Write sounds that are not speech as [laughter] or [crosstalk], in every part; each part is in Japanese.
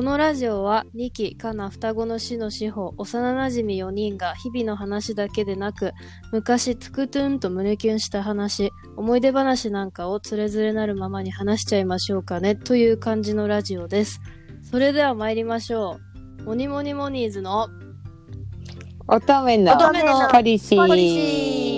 このラジオは2期かな双子の死の司法幼なじみ4人が日々の話だけでなく昔トゥクトゥンと胸キュンした話思い出話なんかをつれづれなるままに話しちゃいましょうかねという感じのラジオです。それでは参りましょう。モニモニモニーズの乙女の乙女のポリシー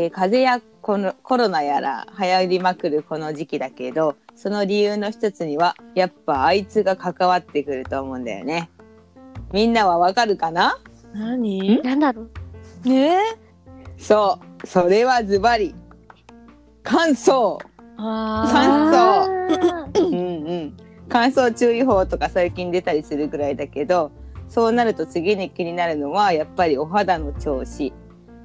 えー風邪やコロコロナやら流行りまくるこの時期だけどその理由の一つにはやっぱあいつが関わってくると思うんだよね。みんなはわかるかな？何？なんだろう。ね？そう。それはズバリ。乾燥。あ乾あ燥ー。うんうん。乾燥注意報とか最近出たりするぐらいだけどそうなると次に気になるのはやっぱりお肌の調子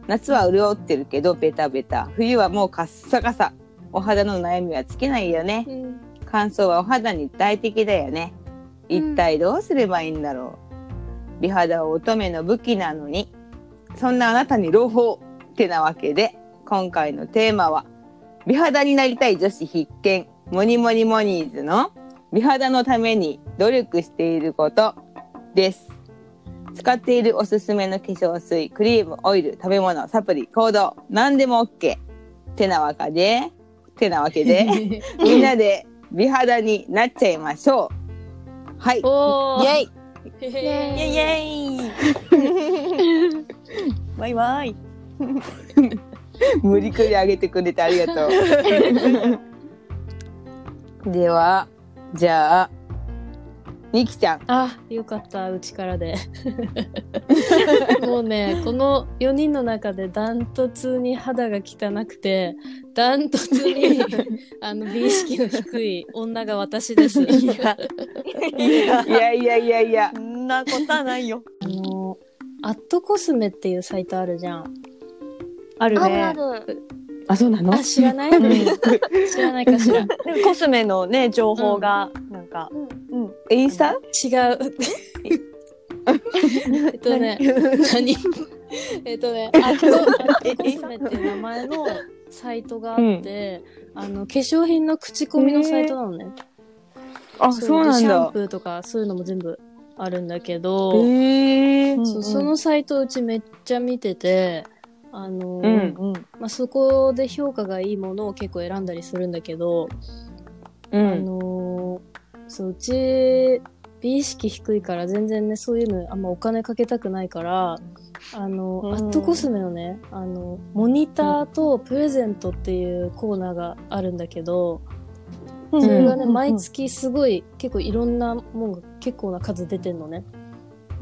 夏は潤ってるけどベタベタ。冬はもうカッサカサ。お肌の悩みは尽きないよね。ーうん。乾燥はお肌に大敵だよね。一体どうすればいいんだろう。美肌は乙女の武器なのに。そんなあなたに朗報ってなわけで今回のテーマは美肌になりたい女子必見。モニモニモニーズの美肌のために努力していることです使っているおすすめの化粧水クリームオイル食べ物サプリ行動。何でも OK てなわけでてなわけで [laughs] みんなで美肌になっちゃいましょう。はい。イェイ。へイ。へェイイェイ。[laughs] バイバイ。無理くり上げてくれてありがとう。[laughs] では、じゃあ、みきちゃん。あ、よかった、うちからで。[laughs] もうね、この4人の中でダントツに肌が汚くて、ダントツに [laughs] あの美意識の低い女が私です。いやいやいやいやいやいやそ。んなことはないよあの、アットコスメっていうサイトあるじゃん。あるあるあねる。あ、そうなの？あ、知らない？知らないかしら。違 [laughs] でもコスメのね情報がなんか。うん。インスタ？う。[laughs] えっとね、何？えっとね、アットコスメっていう名前のサイトがあって、あの、化粧品の口コミのサイトなのね。あ、そうなんシャンだ。プーとかそういうのも全部あるんだけど、へえ。そうそのサイトうちめっちゃ見てて、あの、うん。うん。まあ、そこで評価がいいものを結構選んだりするんだけど、あうん。のそう、うち、美意識低いから全然ね、そういうのあんまお金かけたくないから、あの、うん。アットコスメのね、あの、モニターとプレゼントっていうコーナーがあるんだけど、うん。それがね、うん。毎月すごい、結構いろんなもんが結構な数出てんのね。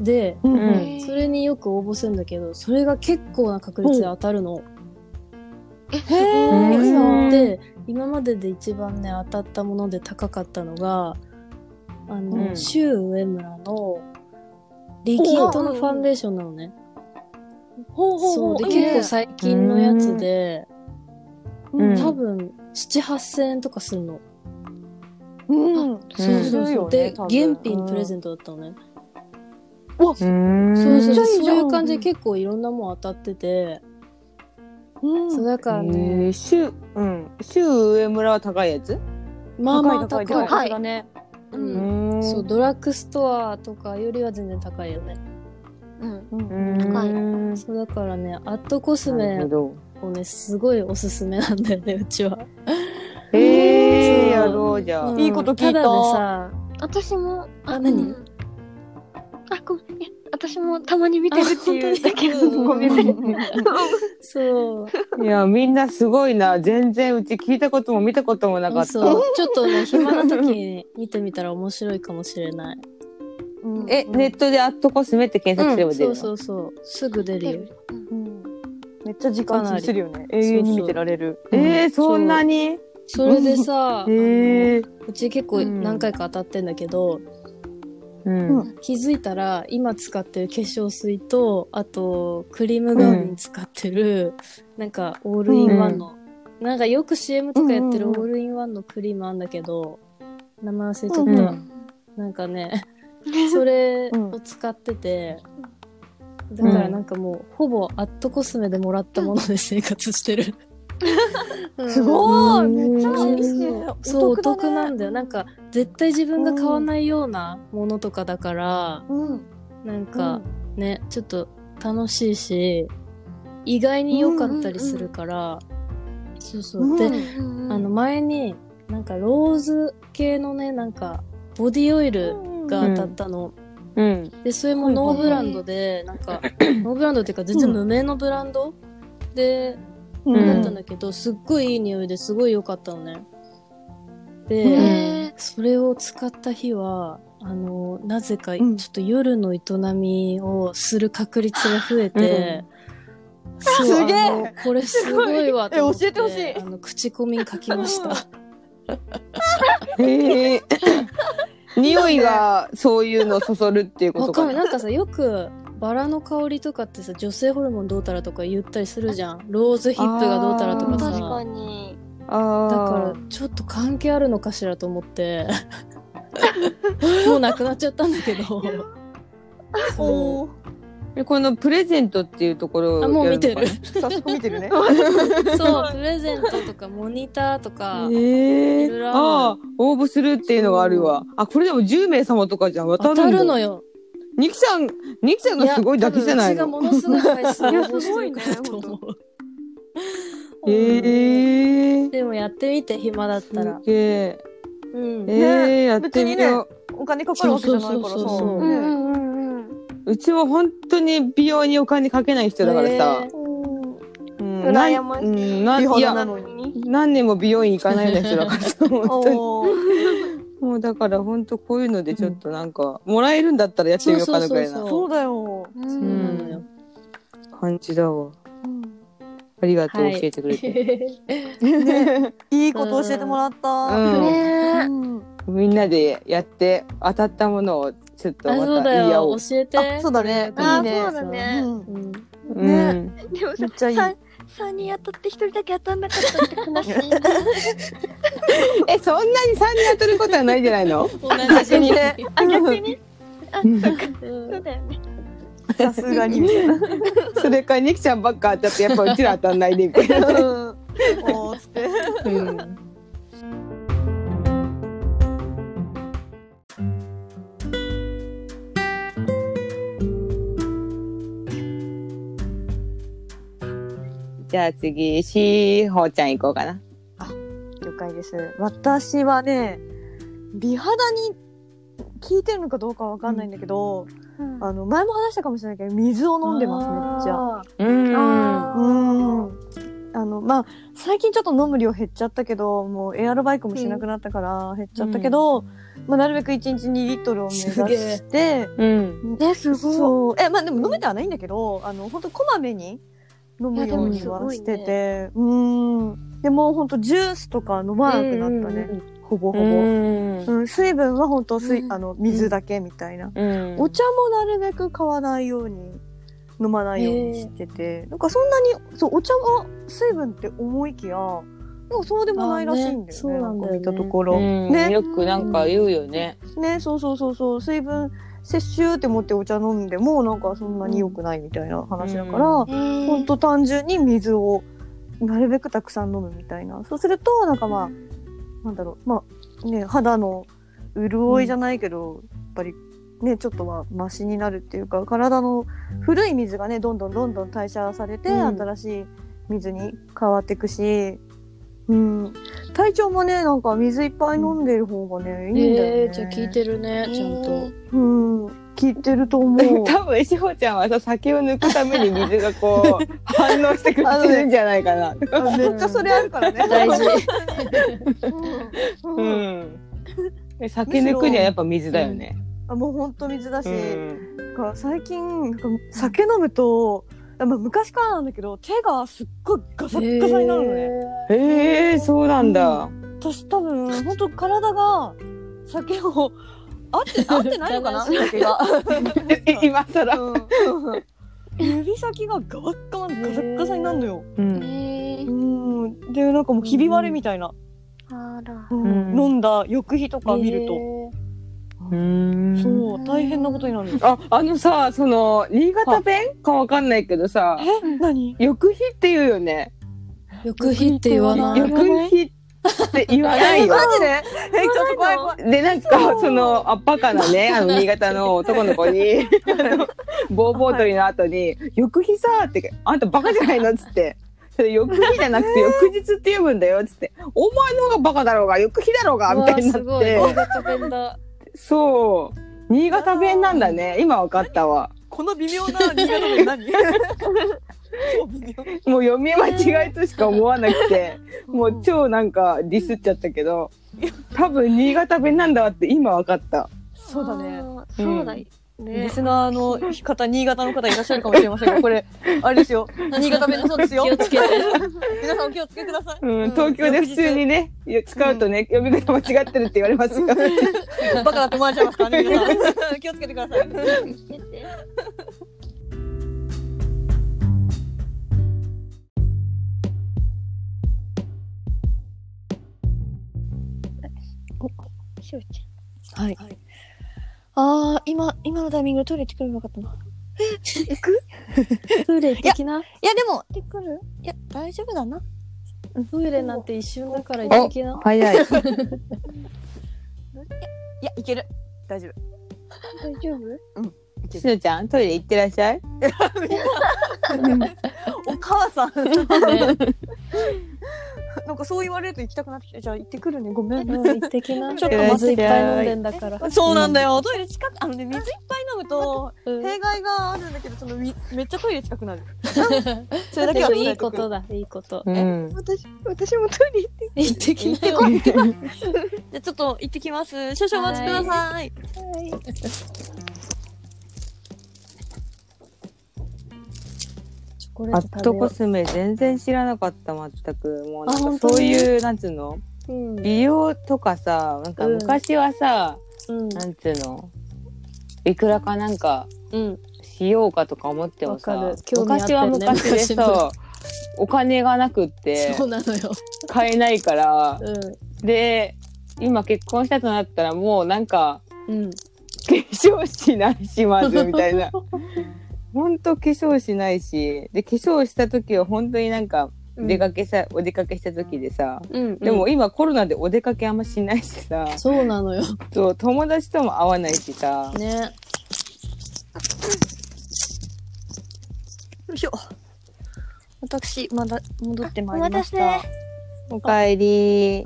で、うんうんそれによく応募するんだけど、それが結構な確率で当たるの。へえで、今までで一番ね、当たったもので高かったのが、あの、うんシュウ上村のリキッドのファンデーションなのね。ほうほうそう。で、ほういいね結構最近のやつで、うん多分、7、8000円とかするの。うんそうそうそう。で、多分現品プレゼントだったのね。うん。そうそうそう。そういう感じで結構いろんなもん当たってて、うんそうだからえね、ー、シュウ、うん。シュウ上村は高いやつ？まあまあ高い。高い高い高いだねううんんそう、ドラッグストアとかよりは全然高いよね。うん。うん高いうんそうだからね、アットコスなメ。をね、すごいおすすめなんだよね、[laughs] うちは。えー、そうやろうじゃあ。うんいいこと聞いたただでさ、私も、あ何？うんあ、ごめん。いや私もたまに見てるっていうだけあ本当にごめんね。そう。いや、みんなすごいな。全然うち聞いたことも見たこともなかった。そう。ちょっとね、暇な時に見てみたら面白いかもしれない。うんえ、ネットでアットコスメって検索すれば出るの、そうそうそう。すぐ出るよ。うんめっちゃ時間潰せるよね永遠に見てられるえー、そんなに？それでさ、へえ。うち結構何回か当たってんだけど、うん。うん。気づいたら今使ってる化粧水とあとクリーム代わりに使ってる、なんかオールインワンの、なんかよく CM とかやってるオうんうん。うんールインワンのクリームあんだけど名前忘れちゃった、うんなんかね [laughs] それを使ってて、だからなんかもうほぼアットコスメでもらったもので生活してる、うんすごい。うん。めっちゃいい。そうねそうお得なんだよ。なんか絶対自分が買わないようなものとかだから、うん。なんかね、ちょっと楽しいし、意外に良かったりするから、そうそう。で、あの前に、なんかローズ系のね、なんかボディオイルが当たったの。うん。で、それもノーブランドで、なんか、[clears throat] ノーブランドっていうか全然無名のブランドで、うんだったんだけど、すっごいいい匂いですごい良かったのね。で、へそれを使った日は、あの、なぜか、ちんょっと夜の営みをする確率が増えて、そうすげえこれすごいわと思って。え教えてほしいあの、口コミに書きました。[laughs] 匂いがそういうのそそるっていうことかわかんない。な。なんかさ、よく、バラの香りとかってさ、女性ホルモンどうたらとか言ったりするじゃん。ローズヒップがどうたらとかさ。確かに。あだからあ。ちょっと関係あるのかしらと思って。[laughs] もうなくなっちゃったんだけど。おこのプレゼントっていうところをあもう見てる。や早速見てるね。[laughs] そうプレゼントとかモニターとか。えいろいろあるああ応募するっていうのがあるわ。あこれでも10名様とかじゃん。渡当たるのよニキさんニキさんがすごいだけじゃないの？や多分うちがものすごい回数応いや募してるからと思う。へえでもやってみて暇だっすたら。げえ。うん。えー、やってみよう、お金かかるわけじゃないからさ。そうそうそうそう。ねうんうんうんうちも本当に美容にお金かけない人だからさ。へ、うん。羨ましい。うんない美肌なやのに。何年も美容院行かないような人だからさ [laughs] 本当にもうだから本当こういうのでちょっとなんか、もらえるんだったらやってみようかなぐらいなそうそうだよそうなのよ感じだわ。ありがとう、はい教えてくれて。い。[laughs] いこと教えてもらった。うん。ねみんなでやって当たったものをちょっとあまた言い合おう教えて。あそうだね。あいいね。そうだね。うん。うん。うん。ねでもさめっちゃいい三三人当たって一人だけ当たんなかったって悲しい。[laughs] えそんなに3人当たることはないんじゃないの？同じに。ね。あ逆に。あうん。そうだよね。さすがに。みたいなそれからニキちゃんばっか当たってやっぱうちら当たんないでみたいな、うん。おーつって。うんじゃあ次しほちゃん行こうかな。了解です。私はね美肌に効いてるのかどうかわかんないんだけど、あの前も話したかもしれないけど水を飲んでますめっちゃ。うん。あうん。あのまあ最近ちょっと飲む量減っちゃったけどもうエアロバイクもしなくなったから減っちゃったけど、まあ、なるべく1日2リットルを目指して。うん。ねすごい。そう。えまあでも飲めてはないんだけどあの本当こまめに飲むようにはしてて、うん。でも本当ジュースとか飲まなくなったね、ほぼほぼ、うん。うん、水分は本当水、うん。あの水だけみたいな、うん。お茶もなるべく買わないように飲まないようにしてて、なんかそんなにそうお茶は水分って思いきやなんかそうでもないらしいんだよね。あねそうなんだよね。か見たところ、うん。ね。よくなんか言うよね。ねそうそうそうそう。水分摂取って思ってお茶飲んでもなんかそんなに良くないみたいな話だから、うん。ほんと単純に水をなるべくたくさん飲むみたいな。そうするとなんかまあなんだろうまあね肌の潤いじゃないけど、やっぱりねちょっとはマシになるっていうか体の古い水がねどんどんどんどん代謝されて、うん。新しい水に変わっていくし、うん、体調もねなんか水いっぱい飲んでる方がね、いいんだよね。えー、じゃあ聞いてるねちゃんと。うん、聞いてると思う。[laughs] 多分しほちゃんはさ酒を抜くために水がこう [laughs] 反応してくれてるんじゃないかな。あめっちゃそれあるからね。大事。うん。ううん。酒抜くにはやっぱ水だよね。あもうほんと水だし、うん。なんか最近なんか酒飲むとまあ、昔からなんだけど手がすっごいガサッガサになるのね。へえそうなんだ。私多分 [laughs] 本当体が酒を合って合ってないのかな？[laughs] 酒が。[laughs] 今更。うん指先がガワッガガサッガサになるのよ。うん。へーうん。でなんかもうひび割れみたいな。あら。うん飲んだ翌日とか見ると。うんそう大変なことになるんです。あ、あのさ、その、新潟弁？かわかんないけどさ、え？何？翌日って言うよね。翌日って言わない。翌日って言わない？よ。マジで？えちょっと怖い怖い。で、なんか、その、あっぱかなね、[laughs] あの、新潟の男の子に、あの、ボーボー取りの後に、翌日さーって、あんたバカじゃないのっつって。それ翌日じゃなくて翌日って読むんだよっつって、お前の方がバカだろうが、翌日だろうが、みたいになっうわすごい。て。そう。新潟弁なんだね。今わかったわ。この微妙な新潟弁何？[laughs] 超微妙。もう読み間違いとしか思わなくて、もう超なんかディスっちゃったけど、多分新潟弁なんだわって今わかった。そうだね。そうだ。リね。スナーの方、新潟の方いらっしゃるかもしれませんが、これ、あれですよ。新潟弁だそうですよ。気をつけて。皆さんお気をつけください。うん、東京で普通にね、使うとね、読み方間違ってるって言われますよ。[laughs] バカだって思われちゃいますからね、皆さん。[laughs] 気をつけてください。しおちゃん。はい。ああ、今、今のタイミングでトイレ行ってくればよかったな。え、[laughs] 行く？[laughs] トイレ的ないや、でも、行ってくる？いや、大丈夫だな。トイレなんて一瞬だから行ってきな。早い。[laughs] いや、行ける。大丈夫。大丈夫？しのちゃん、トイレ行ってらっしゃい。お母さん。ね [laughs] なんかそう言われると行きたくなってきた。じゃあ行ってくるね。ごめん。う [laughs] ん行ってきな。[laughs] ちょっと待って水いっぱい飲んでんだから。そうなんだよ。トイレ近く、あのね、水いっぱい飲むと、うん弊害があるんだけど、そのみ、めっちゃトイレ近くなる。それだけはでもいいことだ、いいこと。うん。私、私もトイレ行って。行ってきなよ。じゃあちょっと行ってきます。少々お待ちください。チョコレアットコスメ全然知らなかった、全く。もうなんかそういう、なんつうの？う。うん。美容とかさ、なんか昔はさ、うん。なんつうの？いくらかなんかうん。しようかとか思ってもわさかる、興味あっ昔たよねは昔でさ、お金がなくってそうなのよ。買えないから、うで、今結婚したとなったらもうなんか、ん。うん。化粧しないしまずみたいな。[laughs] ほんと化粧しないし、で、化粧した時は本当になんか、出かけさ、お出かけした時でさ、うん。でも今コロナでお出かけあんましないしさ、そうなのよ。そう友達とも会わないしさ、ね。よいしょ。私、まだ戻ってまいりました。おかえり。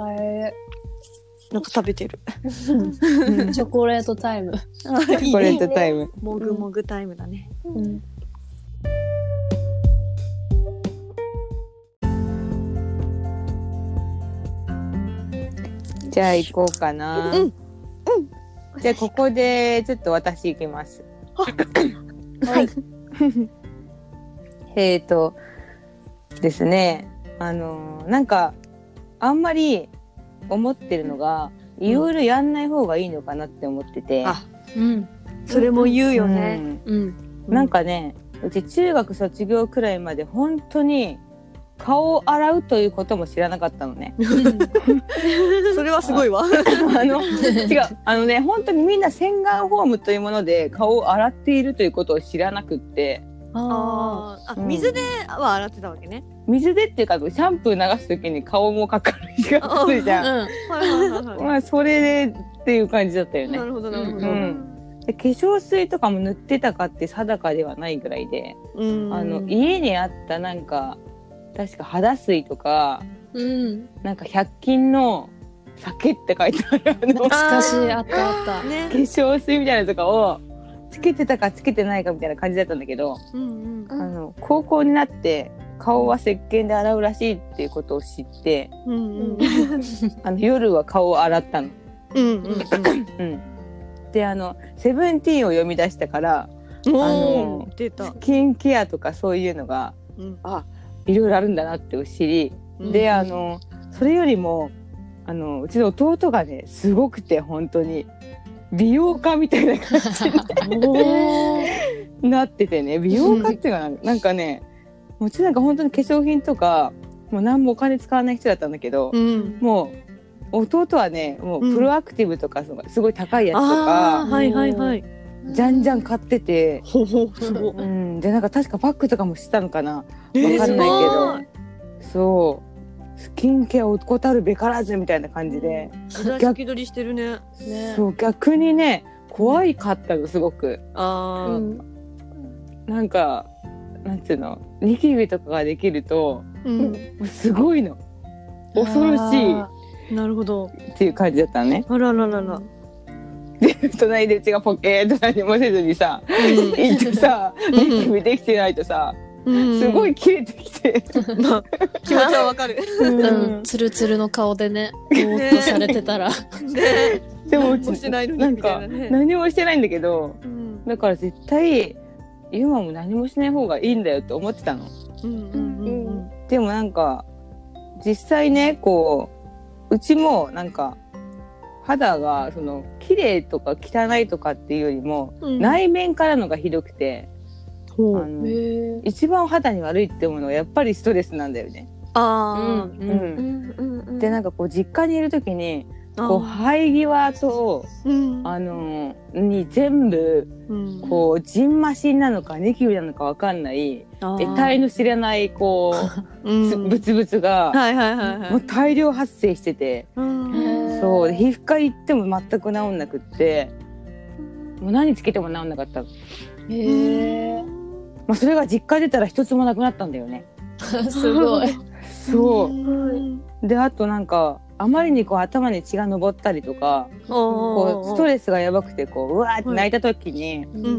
なんか食べてる。チョコレートタイム。[laughs] チョコレートタイム。もぐもぐタイムだね。うん。じゃあ行こうかな。うんじゃあここでちょっと私行きます。はい。えーとですね、あのーなんかあんまり思ってるのが、いろいろやんない方がいいのかなって思ってて。あうん。それも言うよね。うん。うんなんかね、うち中学卒業くらいまで本当に顔を洗うということも知らなかったのね。[laughs] それはすごいわ。[laughs] あの、違う。あのね、本当にみんな洗顔フォームというもので顔を洗っているということを知らなくって、ああうん水では洗ってたわけね。水でっていうか、シャンプー流すときに顔もかかるしがついじゃん。あ。はいはいはいはまあ、それでっていう感じだったよい。ねな。るほどなるほど。うんで化粧水とかも塗ってたかって定かではないぐらいで、うんあの、家にあったなんか、確か肌水とか、うん。なんか100均の酒って書いてある懐かしい。[laughs] あったあった。ね化。粧水みたいなのとかをつけてたかつけてないかみたいな感じだったんだけど、うんうん。うんあの高校になって顔は石鹸で洗うらしいっていうことを知ってうんうん。あの夜は顔を洗ったの。うんうんうん、であの「セブンティーン」を読み出したからおのス。キンケアとかそういうのがうん。あいろいろあるんだなって知り、であのそれよりもあのうちの弟がねすごくて本当に美容家みたいな感じになっててね。美容家っていうかななんかねうちなんか本当に化粧品とかもう何もお金使わない人だったんだけど、うん。もう弟はねもううんプロアクティブとかすごいすごい高いやつとか、はいはいはい。じゃんじゃん買ってて。うん、でなんか確かパックとかもしたのかな。えーわかんないけど、すそうスキンケアを怠るべからずみたいな感じで、先取りしてるね。ね。そう逆にね怖いかったのすごく。ああ。うん。なんかなんていうのニキビとかができるとすごいの。恐ろしあなるほど。いっていう感じだったのね。あらららら。で隣でうちがポケーっと何もせずにさ行ってさん。ニキビできてないとさうんすごい。切れてきて、まあ、気持ちはわかる。うん、ツルツルの顔でね、ぼーっとされてたら。ねでもう何もしてないのになんみたいか何もしてないんだけどうん。だから絶対今も何もしない方がいいんだよって思ってたの。でもなんか実際ねこううちもなんか肌がその綺麗とか汚いとかっていうよりも、うん。内面からのがひどくて。あのへ一番肌に悪いって思うのはやっぱりストレスなんだよね。あうんうんうんうんでなんかこう実家にいる時にあ。こう生え際とうん。あのに全部うん。こうジンマシンなのかニキビなのかわかんない得体の知らないこう [laughs] うつブツブツがはいはいはいはい。もう大量発生してて。うんそうで皮膚科行っても全く治んなくってもう何つけても治んなかったの、へえ。まあ、それが実家出たら一つもなくなったんだよね。[laughs] すごい。そう。うん。であとなんかあまりにこう頭に血が上ったりとかこうストレレスがやばくてこううわーって泣いた時に、うんう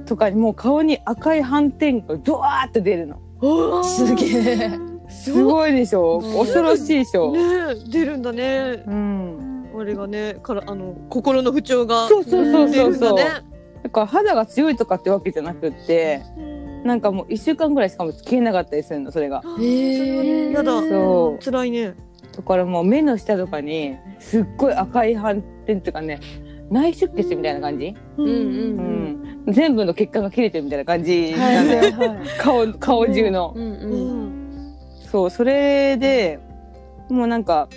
ん。とかにもう顔に赤い斑点がドワーッと出るの。すげえ。すごいでしょ？うん恐ろしいでしょ、ねえ出るんだね。うん、あれがね、からあの心の不調がそうそうそう出そうそう。るんから肌が強いとかってわけじゃなくってなんかもう1週間ぐらいしかも消えなかったりするのそれがへえ。やだそう辛いね。だからもう目の下とかにすっごい赤い斑点っていうかね内出血みたいな感じ、うんううんん、全部の血管が切れてるみたいな感じなんだよ、顔顔中の、うんううん。ん。そうそれでもうなんか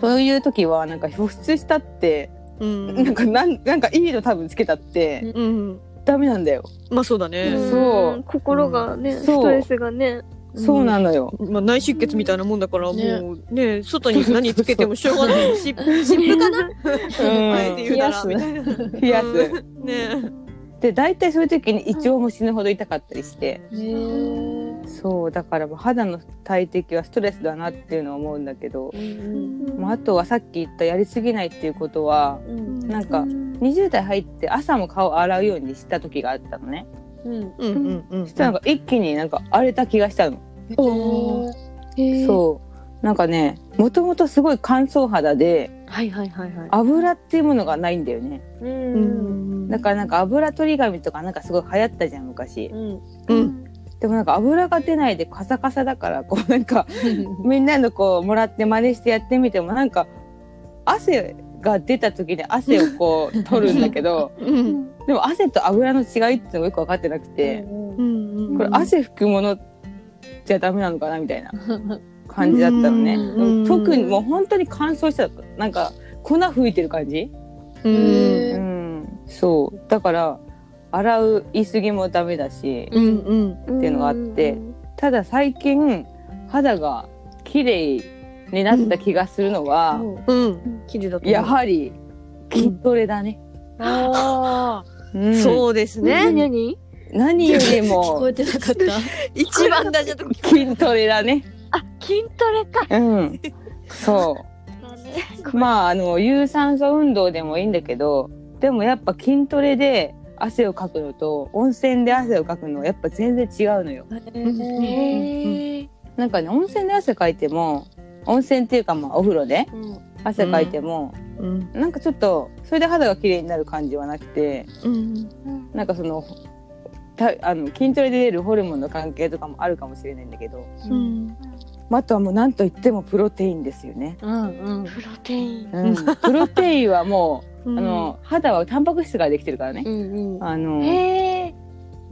そういう時はなんか保湿したって、うん。なんかなんなんかいいの多分つけたってうん。ダメなんだよ、まあそうだね。そう。心がね、そう。ストレスがね。そうなのよ。まあ内出血みたいなもんだから、もねうね、外に何つけてもしょうがない。し湿布かな？あえて言うなら、みたいな。冷やす。うん。ね。で大体そういう時に胃腸も死ぬほど痛かったりして。そうだからもう肌の大敵はストレスだなっていうのは思うんだけど、うんまあ、あとはさっき言ったやりすぎないっていうことはうんなんか20代入って朝も顔洗うようにした時があったのねうん。うんうんうん。そしたらなんか一気になんか荒れた気がしたの。そうなんかねもともとすごい乾燥肌ではいはいはいはい。油っていうものがないんだよねう。うんんだからなんか油取り紙とかなんかすごい流行ったじゃん昔うん。うん。でもなんか油が出ないでカサカサだからこうなんかみんなのこうもらって真似してやってみてもなんか汗が出た時に汗をこう取るんだけどうん。でも汗と油の違いっていうのがよく分かってなくて、うん。これ汗拭くものじゃダメなのかなみたいな感じだったのね、うん特にもう本当に乾燥してたなんか粉吹いてる感じ、うん。へうん、そうだから洗う言い過ぎもダメだし、うんうん。っていうのがあってただ最近肌が綺麗になった気がするのは、うん。やはり筋トレだね、あうんあ、そうです何ね。何何？より聞こもえてなかった。一番大事なとこ。筋トレだねあ、筋トレか。うんそうまああの有酸素運動でもいいんだけどでもやっぱ筋トレで汗をかくのと温泉で汗をかくのはやっぱ全然違うのよ。なんかね温泉で汗かいても温泉っていうかまあお風呂で汗かいても、うん。なんかちょっとそれで肌が綺麗になる感じはなくてうん。なんかそのたあの筋トレで出るホルモンの関係とかもあるかもしれないんだけど、うんまあ、あとはもう何と言ってもプロテインですよね。うんうん。プロテインうん、プロテインはもう、うんあの肌はタンパク質からできてるからね。うんうん。あの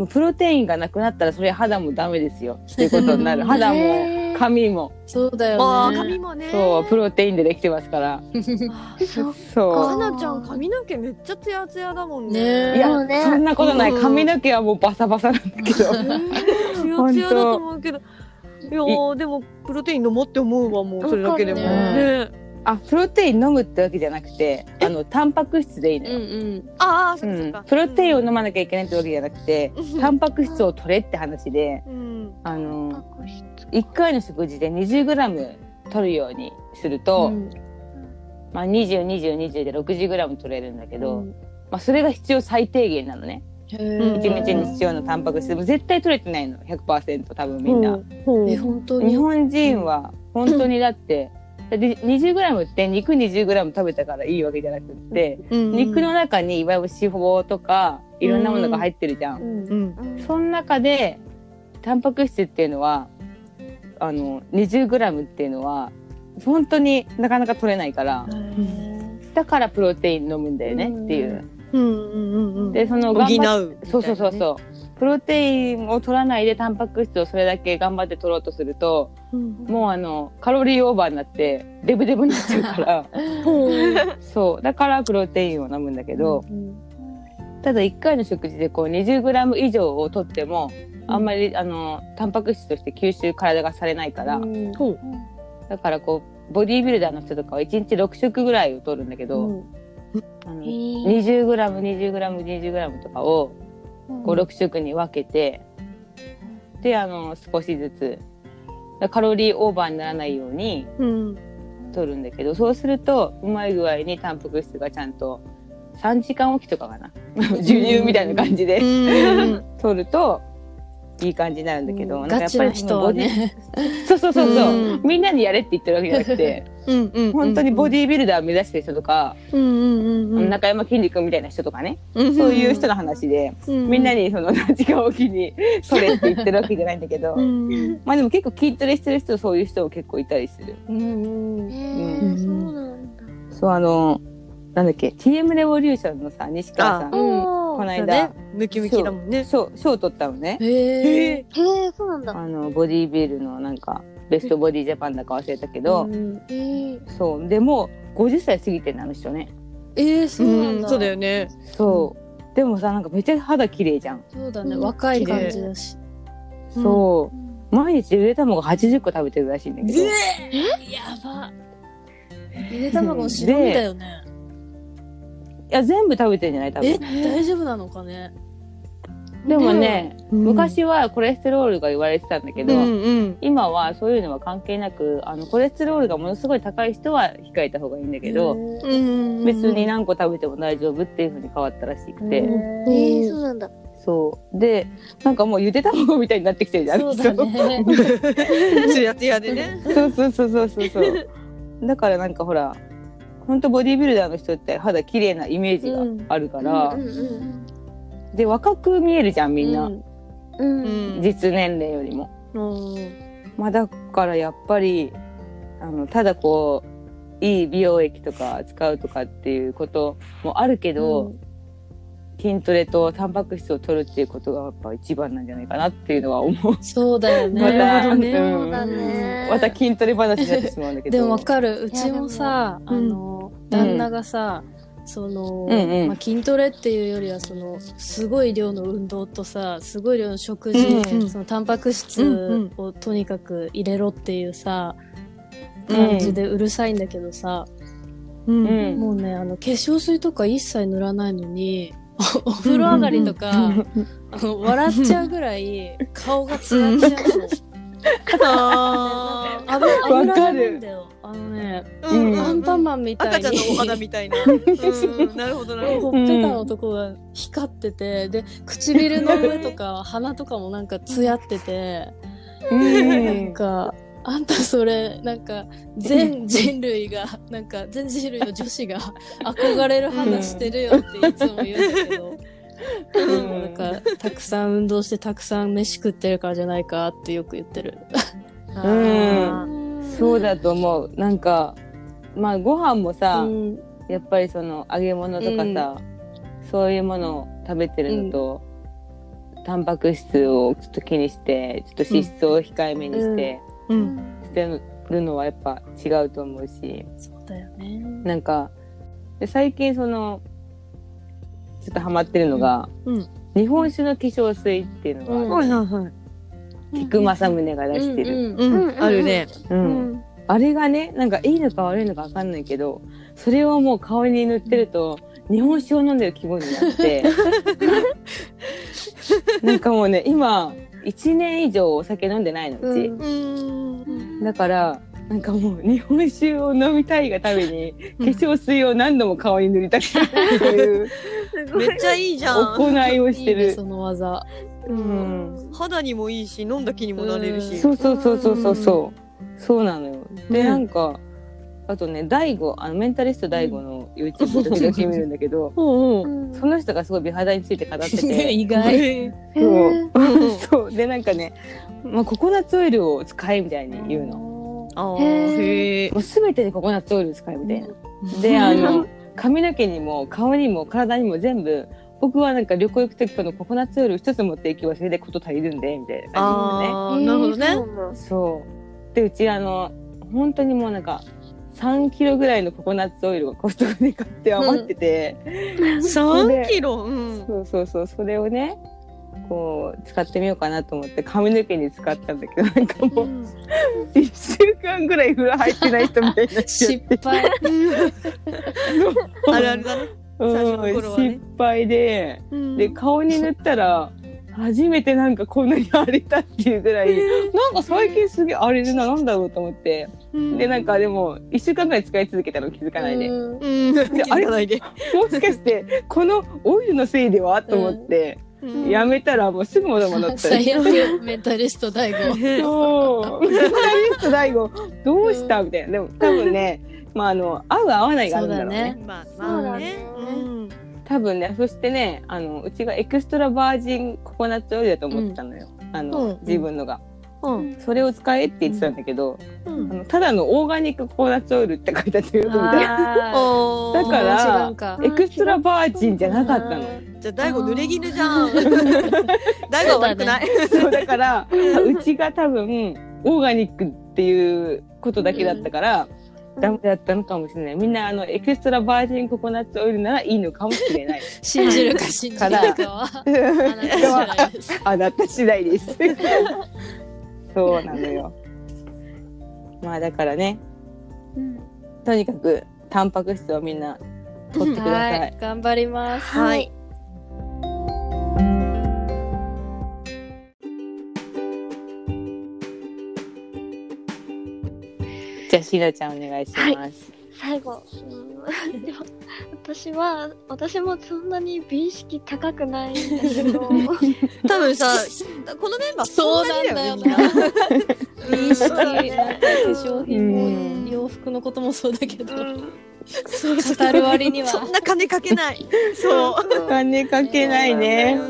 もうプロテインがなくなったらそれ肌もダメですよ。[laughs] っていうことになる。肌も髪も。そうだよね。ああ髪もね。そうプロテインでできてますから。[laughs] そうそかなちゃん髪の毛めっちゃツヤツヤだもんね。ねういや、ね。そんなことない。うん。髪の毛はもうバサバサなんだけど。ツヤツヤだと思うけど。いやーでもプロテイン飲もうって思うわもうそれだけでも。ねあプロテイン飲むってわけじゃなくてあのタンパク質でいいのうんよ、うん。ああそっうんかそっか。プロテインを飲まなきゃいけないってわけじゃなくて、タンパク質を取れって話でうん。あの1回の食事で 20g 取るようにすると、うん。まあ、202020で 60g 取れるんだけど、うん。まあ、それが必要最低限なのね。へうん1ー日に必要なタンパク質。でも絶対取れてないの。100%多分みんな、ほう。え、本当に？日本人は本当にだって、で 20g って肉 20g 食べたからいいわけじゃなくって、うん肉の中にいわゆる脂肪とかいろんなものが入ってるじゃん、うんうん。その中でタンパク質っていうのはあの 20g っていうのは本当になかなか取れないからだからプロテイン飲むんだよねっていう。うんうんうんうん。でその補うね。そうそうそうそう。プロテインを取らないでタンパク質をそれだけ頑張って取ろうとするとうんもうあのカロリーオーバーになってデブデブになっちゃうから。そう。だからプロテインを飲むんだけど、うんただ1回の食事でこう 20g 以上を取ってもあんまりあのタンパク質として吸収体がされないから、だからこうボディービルダーの人とかは1日6食ぐらいを取るんだけど、うん。あのへー。20g20g20g とかをこう6食に分けてであの少しずつカロリーオーバーにならないようにうん。取るんだけどそうするとうまい具合にタンパク質がちゃんと3時間おきとかかな。[laughs] 授乳みたいな感じでうん。取るといい感じになるんだけど、なんかやっぱりそ人はのボディね。[laughs] そうそうそうそう、うん。みんなにやれって言ってるわけじゃなくて。うんうん本当にボデディービルダー目指してる人とか、ィうんうんうん。中山きんに君みたいな人とかね、うんそういう人の話で、みんなにその何時間おきに [laughs] 取れって言ってるわけじゃないんだけど、うん。まあでも結構筋トレしてる人そういう人も結構いたりする。うんうん。へうん。えそうなんだ。そうあのなんだっけ？TM レボリューションのさ西川さん。この間、そうね。ムキムキだもんね。賞賞取ったのね。へえ。へへえそうなんだ。あのボディービルのなんかベストボディジャパンだか忘れたけど、そう。でもう50歳過ぎてんのあの人ね。えー、そうなんだ。そうだよね。そう。でもさなんかめっちゃ肌綺麗じゃん、そうだね。若い感じだし。そう。毎日ゆで卵80個食べてるらしいんだけど、やば。ゆで卵の白身だよね。いや全部食べてんじゃない多え、分大丈夫なのかね？でもね、うん。昔はコレステロールが言われてたんだけど、うんうん。今はそういうのは関係なくあのコレステロールがものすごい高い人は控えた方がいいんだけど、うん別に何個食べても大丈夫っていう風に変わったらしくて、へえそうなんだ。そう。でなんかもうゆで卵みたいになってきてるじゃん。そうだね。ツヤツヤでね。そうそうそうそうそうそう。だからなんかほらほんとボディービルダーの人って肌綺麗なイメージがあるから、うんうんで若く見えるじゃんみんな、実年齢よりも。うん。まあだからやっぱりあのただこういい美容液とか使うとかっていうこともあるけど、筋トレとタンパク質を取るっていうことがやっぱ一番なんじゃないかなっていうのは思う。そうだよね。[laughs] またね。うん。また筋トレ話になってしまうんだけど。でもわかる。うちもさ、もあの、旦那がさ、その、うんうん。まあ、筋トレっていうよりは、その、すごい量の運動とさ、すごい量の食事、うんうん。その、タンパクうん質をとにかく入れろっていうさ、感じでうるさいんだけどさ、うんうん。もうね、あの、化粧水とか一切塗らないのに、[laughs] お風呂上がりとか、あの笑っちゃうぐらい、顔がツヤツヤなの。あー。油、ないんだよ。あのね、うん。アンパンマンみたいに。赤ちゃんのお肌みたいな。[laughs] うん。なるほどなるほど。ほっぺたのとこが光ってて、で、唇の上とか鼻とかもなんかツヤってて、なんか、あんたそれ、なんか、全人類が、なんか、全人類の女子が憧れる肌してるよっていつも言うんだけど、うん。なんか、たくさん運動してたくさん飯食ってるからじゃないかってよく言ってる。あそうだと思う。なんかまあご飯もさ、うん。やっぱりその揚げ物とかさ、そういうものを食べてるのと、タンパク質をちょっと気にしてちょっと脂質を控えめにして、ーうん。してるのはやっぱ違うと思うし。そうだよね。なんかで最近そのちょっとハマってるのが、うん。日本酒の化粧水っていうのが、はいはいはい。菊正宗が出してる、うんうんうん。あるね。うん。あれがねなんかいいのか悪いのか分かんないけどそれをもう顔に塗ってると日本酒を飲んでる気分になって。[laughs] なんかもうね今1年以上お酒飲んでないのうち、だからなんかもう日本酒を飲みたいがために化粧水を何度も顔に塗りたくなるっていう [laughs] めっちゃいいじゃん。行いをしいいね、てる。その技。うん。肌にもいいし飲んだ気にもなれるし。そうそうそうそうそうそう。そうなのよ。で、うん。なんか、あとね、大悟、あの、メンタリスト大悟の YouTube 時々見るんだけど、[laughs] その人がすごい美肌について語ってて、[laughs] 意外。そうーそう。で、なんかね、まあ、ココナッツオイルを使えみたいに言うの。あーへへえうすべてにココナッツオイル使えみたいな。で、あの、髪の毛にも顔にも体にも全部、僕はなんか旅行行くときこのココナッツオイル一つ持っていけばそれでこと足りるんで、みたいな感じですね。なるほどねそう。で、うちあの、本当にもうなんか、3キロぐらいのココナッツオイルをコストコで買って余ってて、3キロ？うん。そうそうそう、それをね、こう、使ってみようかなと思って髪の毛に使ったんだけど、なんかもう、1週間ぐらい風呂入ってない人みたいにな失て。敗。[laughs] あるあるだね。うん最初の頃はね。失敗で、うん。で、顔に塗ったら、初めてなんかこんなに荒れたっていうぐらい、なんか最近すげえ荒れるな、なんだろうと思って。うん。で、なんかでも、1週間ぐらい使い続けたの気づかないで。うん。うん。気づかないで。もしかして、このオイルのせいでは？と思って、うん。やめたらもうすぐ戻った。り。最悪、メンタリスト大悟。そう。メンタリスト大悟、どうした？みたいな。でも多分ね、[laughs] まああの、合う合わないがあるんだろうね。まあそうまあね。だね。うん多分ね、そしてね、あの、うちがエクストラバージンココナッツオイルだと思ってたのよ。あの、うん。自分のが。うん。それを使えって言ってたんだけど、うん。あのただのオーガニックココナッツオイルって書いてあってよく見たら。あおー。だからエクストラバージンじゃなかったの。じゃあ大悟濡れ衣じゃん。[laughs] 大悟は悪くない。そうだから、うちが多分、オーガニックっていうことだけだったから、ダメだったのかもしれない。みんな、あの、エクストラバージンココナッツオイルならいいのかもしれない。信じるか信じないかは、[laughs] あなた次第です。あなた次第です。[laughs] そうなのよ。まあだからね、うんとにかく、タンパク質をみんな、取ってください。はい、頑張ります。はいじゃあ、しのちゃんお願いします。最後、うん、でも私は私もそんなに美意識高くないんだけど多分さこのメンバーそうなんだよな。美意識、なんか化粧品うんも洋服のこともそうだけど、そう語る割には。そんな金かけない。そう。お金かけないね。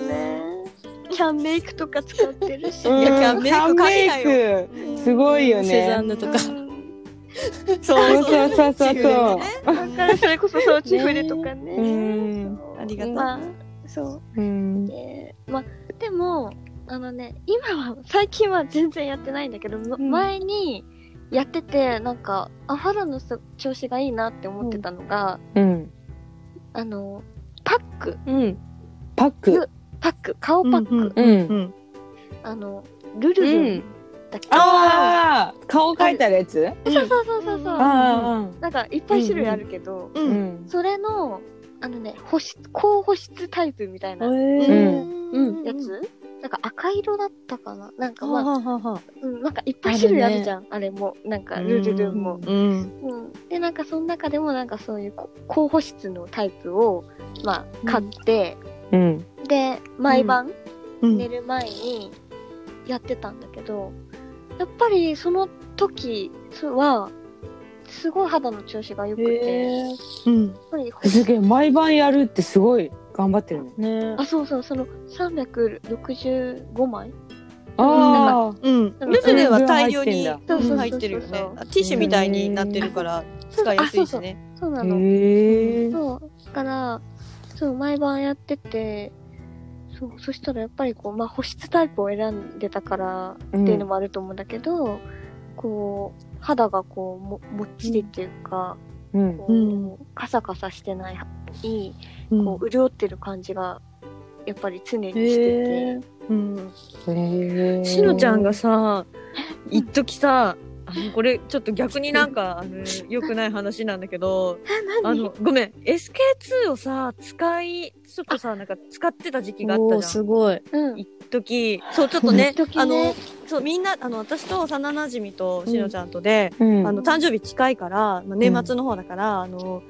キャンメイクとか使ってるし、キャンメイクすごいよセザンね。ヌとか。[laughs] そうそうそうそうそうだからそれこそそうチフレとかね。うん。ありがたいまあそう。うん。でまあでもあのね今は最近は全然やってないんだけど、前にやっててなんかあ肌のそ調子がいいなって思ってたのが、うん。あのパック。うん。パック。パック。顔パック、うん。うん。うん。うんあのルルルンだっけ、ああ顔描いてあるやつそうそうそうそうそう。あなんかいっぱい種類あるけど。それのあのね保湿高保湿タイプみたいな。うん。うん。やつ、なんか赤色だったかな？なんかまあ、ははははうん、なんかいっぱい種類あるじゃんあ,、れも。なんかルルルンも、うん。うん、でなんかその中でもなんかそういうこ高保湿のタイプをまあ買って、うん。で毎晩うん。寝る前にやってたんだけど、やっぱりその時はすごい肌の調子が良くて、やっへうんぱりすげえ、毎晩やるってすごい頑張ってるね。ねあ、そうそう、その365枚？ああ。うん。うんルブレは大量に入ってんだうん入ってるよね。ティッシュみたいになってるから使いやすいしね。そうなの。へえ。そう。だから、そう、毎晩やってて、そう、そしたらやっぱりこう、まあ保湿タイプを選んでたからっていうのもあると思うんだけど、こう、肌がこう、ももっちりっていうか、うん。こうう、カサカサしてない、いい、こう、潤ってる感じが、やっぱり常にしてて、うん。へえ。しのちゃんがさ、一時さ、あの、これ、ちょっと逆になんか、あの、良くない話なんだけど、あの、ごめん、SK2 をさ、使い、ちょっとさ、なんか使ってた時期があったじゃん。すごい。うん。一時そう、ちょっとねねあの、そう、みんな、あの、私と幼馴染としのちゃんとで、うん、あの、誕生日近いから、まあ、年末の方だから、あの、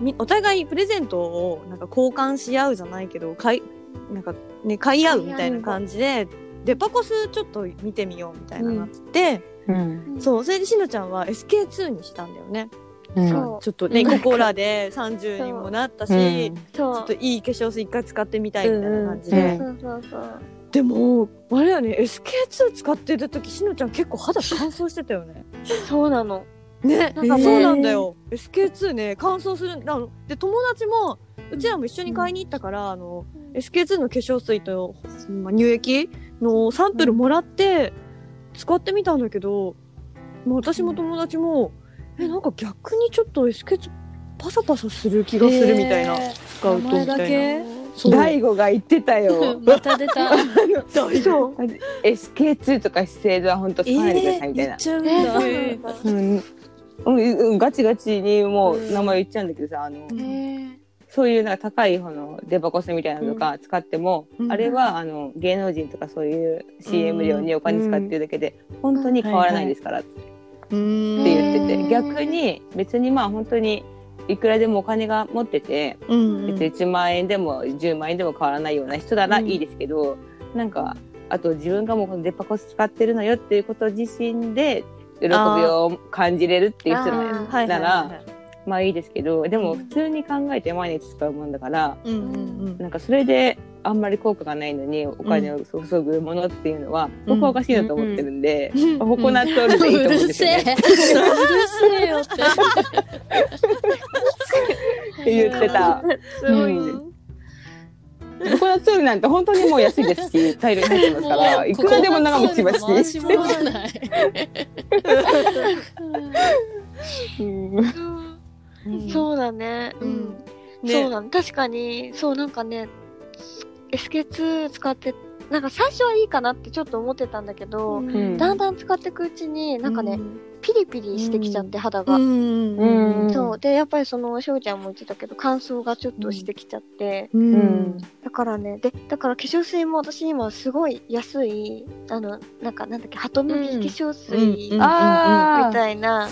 み、お互いプレゼントを、なんか交換し合うじゃないけど、買い、なんかね、買い合うみたいな感じで、デパコスちょっと見てみようみたいななって、うん。そう、それでしのちゃんは SK2 にしたんだよね。うん。そうちょっとね、うんここらで30にもなったし、うんちょ。っといい化粧水一回使ってみたいみたいな感じで。うんそうそうそう。でも、あれだよね、SK2 使ってる時しのちゃん結構肌乾燥してたよね。そうなの。ね、なんかそうなんだよ。SK2 ね、乾燥するんだ。あので、友達も、うちらも一緒に買いに行ったから、あの、SK2 の化粧水と、まあ、乳液のサンプルもらって、使ってみたんだけど、もう私も友達も、え、なんか逆にちょっと SK2 パサパサする気がするみたいな。へ使うとみたいな。大悟が言ってたよー。また出た。大丈 SK2 とか資生堂は本当使わないでくださいみたいな言っ。ちゃうんえー、うなんだ。うん、うん、うん、ガチガチにもう名前言っちゃうんだけどさ、あの、そういうなんか高い方のデパコスみたいなのとか使っても、うん。あれはあの芸能人とかそういう CM 料にお金使ってるだけで、本当に変わらないですからって。うん言ってて、逆に別にまあ本当にいくらでもお金が持ってて、うん別に1万円でも10万円でも変わらないような人ならうん。いいですけど、なんかあと自分がもうこのデパコス使ってるのよっていうこと自身で喜びを感じれるっていう人ならまあいいですけどでも普通に考えて毎日使うもんだからい。うんうんうん。なんかそれであんまり効果がないのにお金を注ぐものっていうのは僕はおかしいなと思ってるんで、うんココナッツオイルでいいと思うんですよね。言ってた。すごい。うんココナッツオイルなんて本当にもう安いですし、大量に入ってますから、いくらでも長持ちします回し。うん [laughs] そうだね。うん。そうだね。確かに、そうなんかね、SK2 使って、なんか最初はいいかなってちょっと思ってたんだけど、んだんだん使っていくうちに、なんかね、ピリピリしてきちゃって、肌うが。ん。うんそう。で、やっぱりその、しょうちゃんも言ってたけど、乾燥がちょっとしてきちゃって、う。うんん。だからね、で、だから化粧水も私今すごい安い、あの、なんかなんだっけ、ハトムギ化粧水うんみたいな、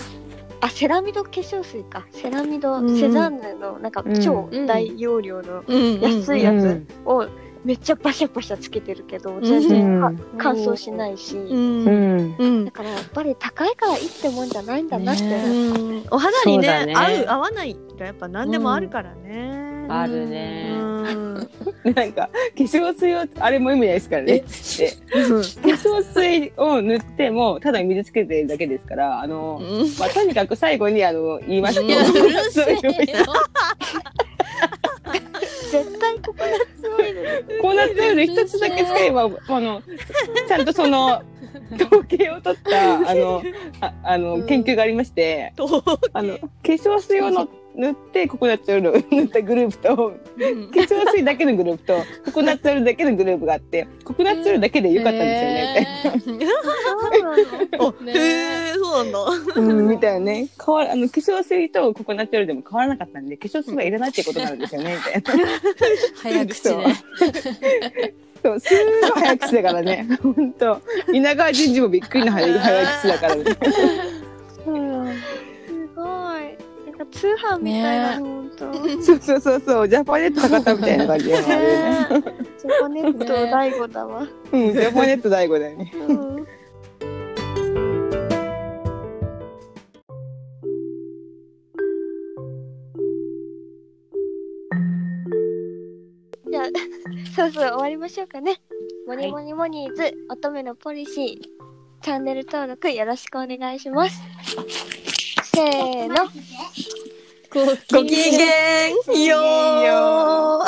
あ、セラミド化粧水か。セラミド、うんセザンヌのなんかうん超大容量のうん。安いやつをめっちゃバシャバシャつけてるけど、全然はうん乾燥しないし、うん。だ。からやっぱり高いからいいってもんじゃないんだなって。うんお肌にねね合う合わないがやっぱ何でもあるからね。あるうね。ん。[laughs] なんか、化粧水を、あれも意味ないですからね。で化粧水を塗っても、ただ水つけてるだけですから、あの、まあ、とにかく最後に、あの、言いますいや、うるせえよ。絶対ココナッツオイル。ココナッツオイル一つだけ使えば、あの、ちゃんとその、統計を取った、あの、ああの、研究がありまして、あの、化粧水をの塗って、ココナッツオイルを [laughs] 塗ったグループと、化粧水だけのグループと、ココナッツオイルだけのグループがあって、ココナッツオイルだけで良かったんですよね、みたいな。[laughs] へえ、そうなんだ。うん、みたいなね。変わあの、化粧水とココナッツオイルでも変わらなかったんで、化粧水はいらないってことなんですよね、みたいな。早口で。そう、すごい早口だからね。ほんと。稲川淳二もびっくりの早早口だからね。[laughs] すごい。か通販みたいな、ほんと。そうそうそうそう、ジャパネット博多みたいな感じでもあるよね。[laughs] ジャパネット大悟だわ。うん、ジャパネット大悟だよね。うん。そうそう、終わりましょうかね。モニモニモニーズ、乙女のポリシー、チャンネル登録よろしくお願いします。せーの。ごきげんよう。